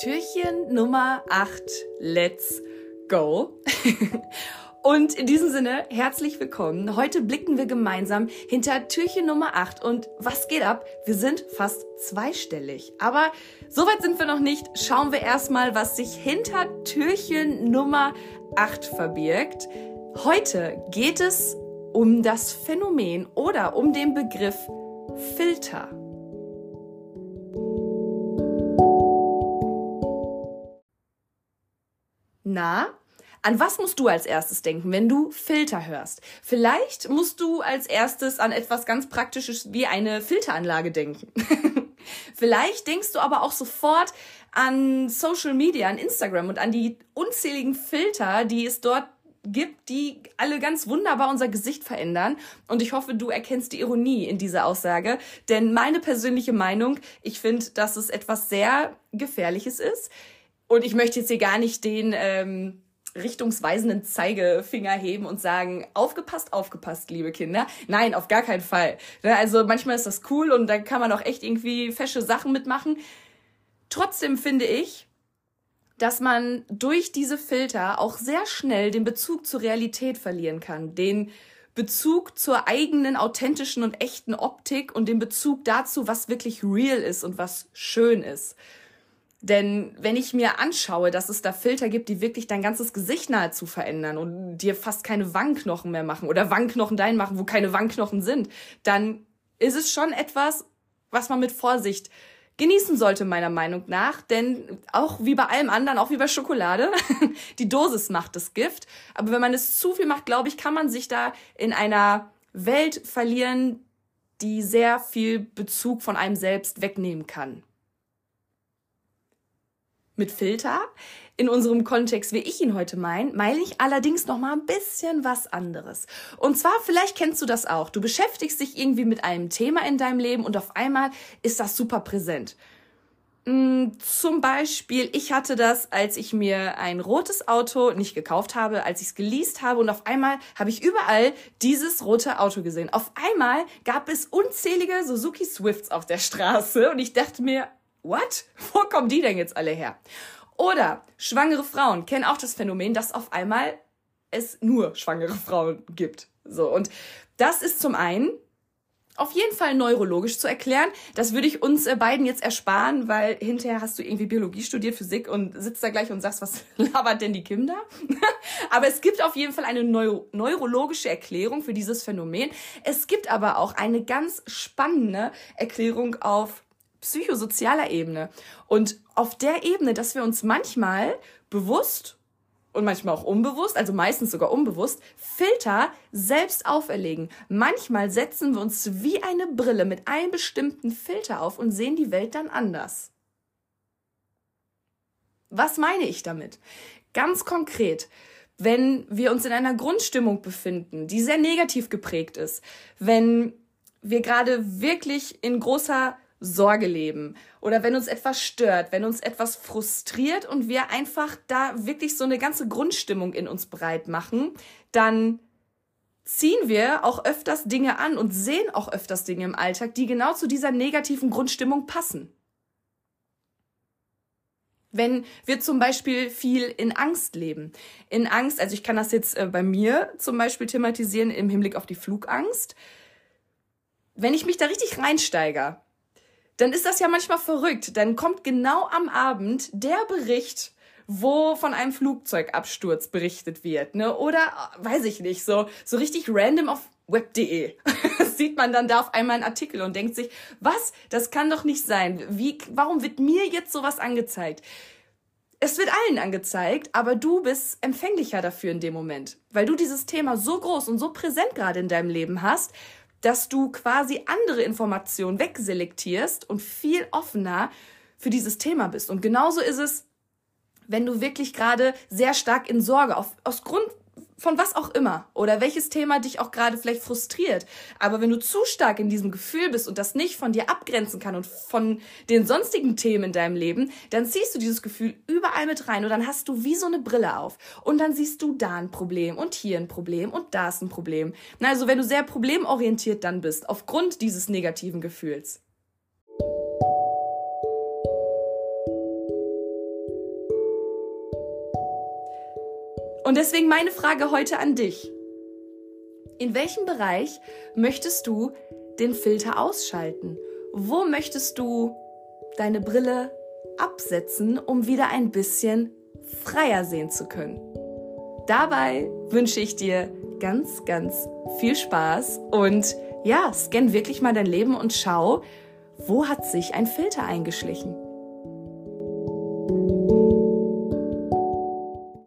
Türchen Nummer 8. Let's go. Und in diesem Sinne, herzlich willkommen. Heute blicken wir gemeinsam hinter Türchen Nummer 8. Und was geht ab? Wir sind fast zweistellig. Aber soweit sind wir noch nicht. Schauen wir erstmal, was sich hinter Türchen Nummer 8 verbirgt. Heute geht es um das Phänomen oder um den Begriff Filter. Na, an was musst du als erstes denken, wenn du Filter hörst? Vielleicht musst du als erstes an etwas ganz Praktisches wie eine Filteranlage denken. Vielleicht denkst du aber auch sofort an Social Media, an Instagram und an die unzähligen Filter, die es dort gibt, die alle ganz wunderbar unser Gesicht verändern. Und ich hoffe, du erkennst die Ironie in dieser Aussage. Denn meine persönliche Meinung, ich finde, dass es etwas sehr Gefährliches ist. Und ich möchte jetzt hier gar nicht den ähm, richtungsweisenden Zeigefinger heben und sagen, aufgepasst, aufgepasst, liebe Kinder. Nein, auf gar keinen Fall. Ne, also manchmal ist das cool und da kann man auch echt irgendwie fesche Sachen mitmachen. Trotzdem finde ich, dass man durch diese Filter auch sehr schnell den Bezug zur Realität verlieren kann. Den Bezug zur eigenen authentischen und echten Optik und den Bezug dazu, was wirklich real ist und was schön ist. Denn wenn ich mir anschaue, dass es da Filter gibt, die wirklich dein ganzes Gesicht nahezu verändern und dir fast keine Wangenknochen mehr machen oder Wangenknochen dein machen, wo keine Wangenknochen sind, dann ist es schon etwas, was man mit Vorsicht genießen sollte, meiner Meinung nach. Denn auch wie bei allem anderen, auch wie bei Schokolade, die Dosis macht das Gift. Aber wenn man es zu viel macht, glaube ich, kann man sich da in einer Welt verlieren, die sehr viel Bezug von einem selbst wegnehmen kann mit Filter. In unserem Kontext, wie ich ihn heute meine, meine ich allerdings noch mal ein bisschen was anderes. Und zwar, vielleicht kennst du das auch. Du beschäftigst dich irgendwie mit einem Thema in deinem Leben und auf einmal ist das super präsent. Mm, zum Beispiel, ich hatte das, als ich mir ein rotes Auto nicht gekauft habe, als ich es geleast habe und auf einmal habe ich überall dieses rote Auto gesehen. Auf einmal gab es unzählige Suzuki Swifts auf der Straße und ich dachte mir, what? Wo kommen die denn jetzt alle her? Oder schwangere Frauen kennen auch das Phänomen, dass auf einmal es nur schwangere Frauen gibt. So, und das ist zum einen auf jeden Fall neurologisch zu erklären. Das würde ich uns äh, beiden jetzt ersparen, weil hinterher hast du irgendwie Biologie studiert, Physik und sitzt da gleich und sagst, was labert denn die Kinder? aber es gibt auf jeden Fall eine Neuro neurologische Erklärung für dieses Phänomen. Es gibt aber auch eine ganz spannende Erklärung auf psychosozialer Ebene. Und auf der Ebene, dass wir uns manchmal bewusst und manchmal auch unbewusst, also meistens sogar unbewusst, Filter selbst auferlegen. Manchmal setzen wir uns wie eine Brille mit einem bestimmten Filter auf und sehen die Welt dann anders. Was meine ich damit? Ganz konkret, wenn wir uns in einer Grundstimmung befinden, die sehr negativ geprägt ist, wenn wir gerade wirklich in großer Sorge leben oder wenn uns etwas stört, wenn uns etwas frustriert und wir einfach da wirklich so eine ganze Grundstimmung in uns breit machen, dann ziehen wir auch öfters Dinge an und sehen auch öfters Dinge im Alltag, die genau zu dieser negativen Grundstimmung passen. Wenn wir zum Beispiel viel in Angst leben. In Angst, also ich kann das jetzt äh, bei mir zum Beispiel thematisieren im Hinblick auf die Flugangst. Wenn ich mich da richtig reinsteige, dann ist das ja manchmal verrückt. Dann kommt genau am Abend der Bericht, wo von einem Flugzeugabsturz berichtet wird, ne? Oder weiß ich nicht, so so richtig random auf web.de sieht man dann da auf einmal einen Artikel und denkt sich, was? Das kann doch nicht sein. Wie warum wird mir jetzt sowas angezeigt? Es wird allen angezeigt, aber du bist empfänglicher dafür in dem Moment, weil du dieses Thema so groß und so präsent gerade in deinem Leben hast dass du quasi andere Informationen wegselektierst und viel offener für dieses Thema bist. Und genauso ist es, wenn du wirklich gerade sehr stark in Sorge auf, aus Grund von was auch immer oder welches Thema dich auch gerade vielleicht frustriert. Aber wenn du zu stark in diesem Gefühl bist und das nicht von dir abgrenzen kann und von den sonstigen Themen in deinem Leben, dann ziehst du dieses Gefühl überall mit rein und dann hast du wie so eine Brille auf. Und dann siehst du da ein Problem und hier ein Problem und da ist ein Problem. Also wenn du sehr problemorientiert dann bist, aufgrund dieses negativen Gefühls. Und deswegen meine Frage heute an dich. In welchem Bereich möchtest du den Filter ausschalten? Wo möchtest du deine Brille absetzen, um wieder ein bisschen freier sehen zu können? Dabei wünsche ich dir ganz, ganz viel Spaß und ja, scan wirklich mal dein Leben und schau, wo hat sich ein Filter eingeschlichen?